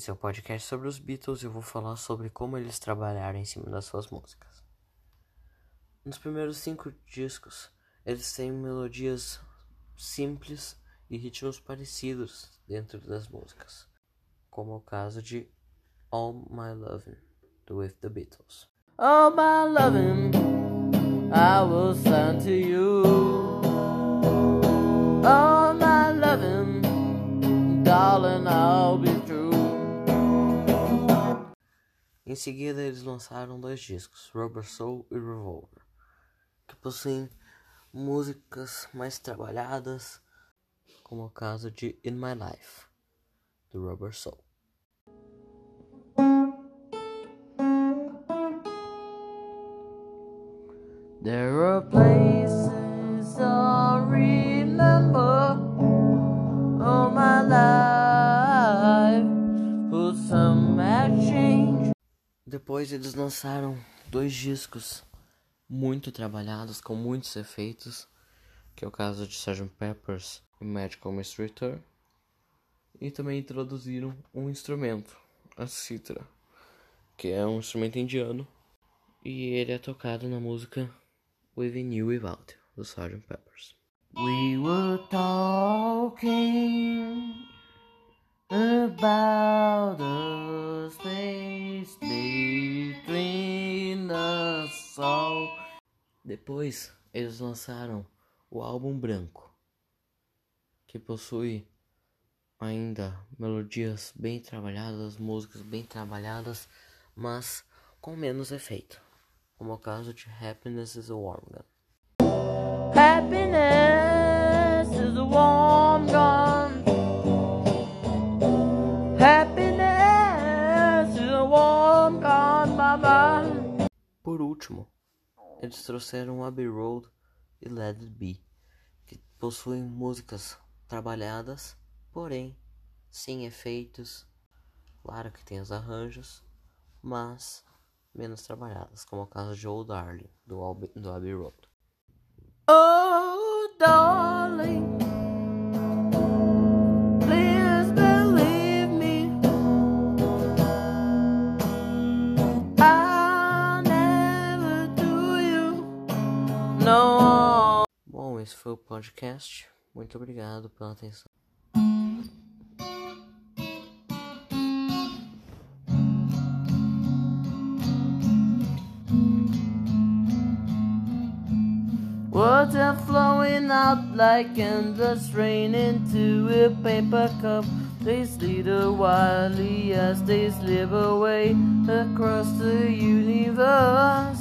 Esse é o podcast sobre os Beatles e eu vou falar sobre como eles trabalharam em cima das suas músicas. Nos primeiros cinco discos, eles têm melodias simples e ritmos parecidos dentro das músicas, como o caso de All My Lovin' do With the Beatles. All my loving I will send to you. All my loving, darling, I'll be true. Em seguida, eles lançaram dois discos, Rubber Soul e Revolver, que possuem músicas mais trabalhadas, como o caso de In My Life, do Rubber Soul. There are places Depois eles lançaram dois discos muito trabalhados, com muitos efeitos, que é o caso de Sgt. Peppers e Magical Mystery Tour. E também introduziram um instrumento, a cítara, que é um instrumento indiano, e ele é tocado na música Within You Without do Sgt. Peppers. We were talking about Depois, eles lançaram o álbum branco, que possui ainda melodias bem trabalhadas, músicas bem trabalhadas, mas com menos efeito, como é o caso de Happiness is a Warm Gun. Happiness is a warm gun. Happiness is a warm gun, mama. Por último, eles trouxeram Abbey Road e Let It Be, que possuem músicas trabalhadas, porém sem efeitos. Claro que tem os arranjos, mas menos trabalhadas, como é o caso de Old Darling do, do Abbey Road. Oh, no. Bom, esse foi o podcast. Muito obrigado pela atenção. Are flowing out like endless rain into a paper cup. They slither wildly as they slip away across the universe.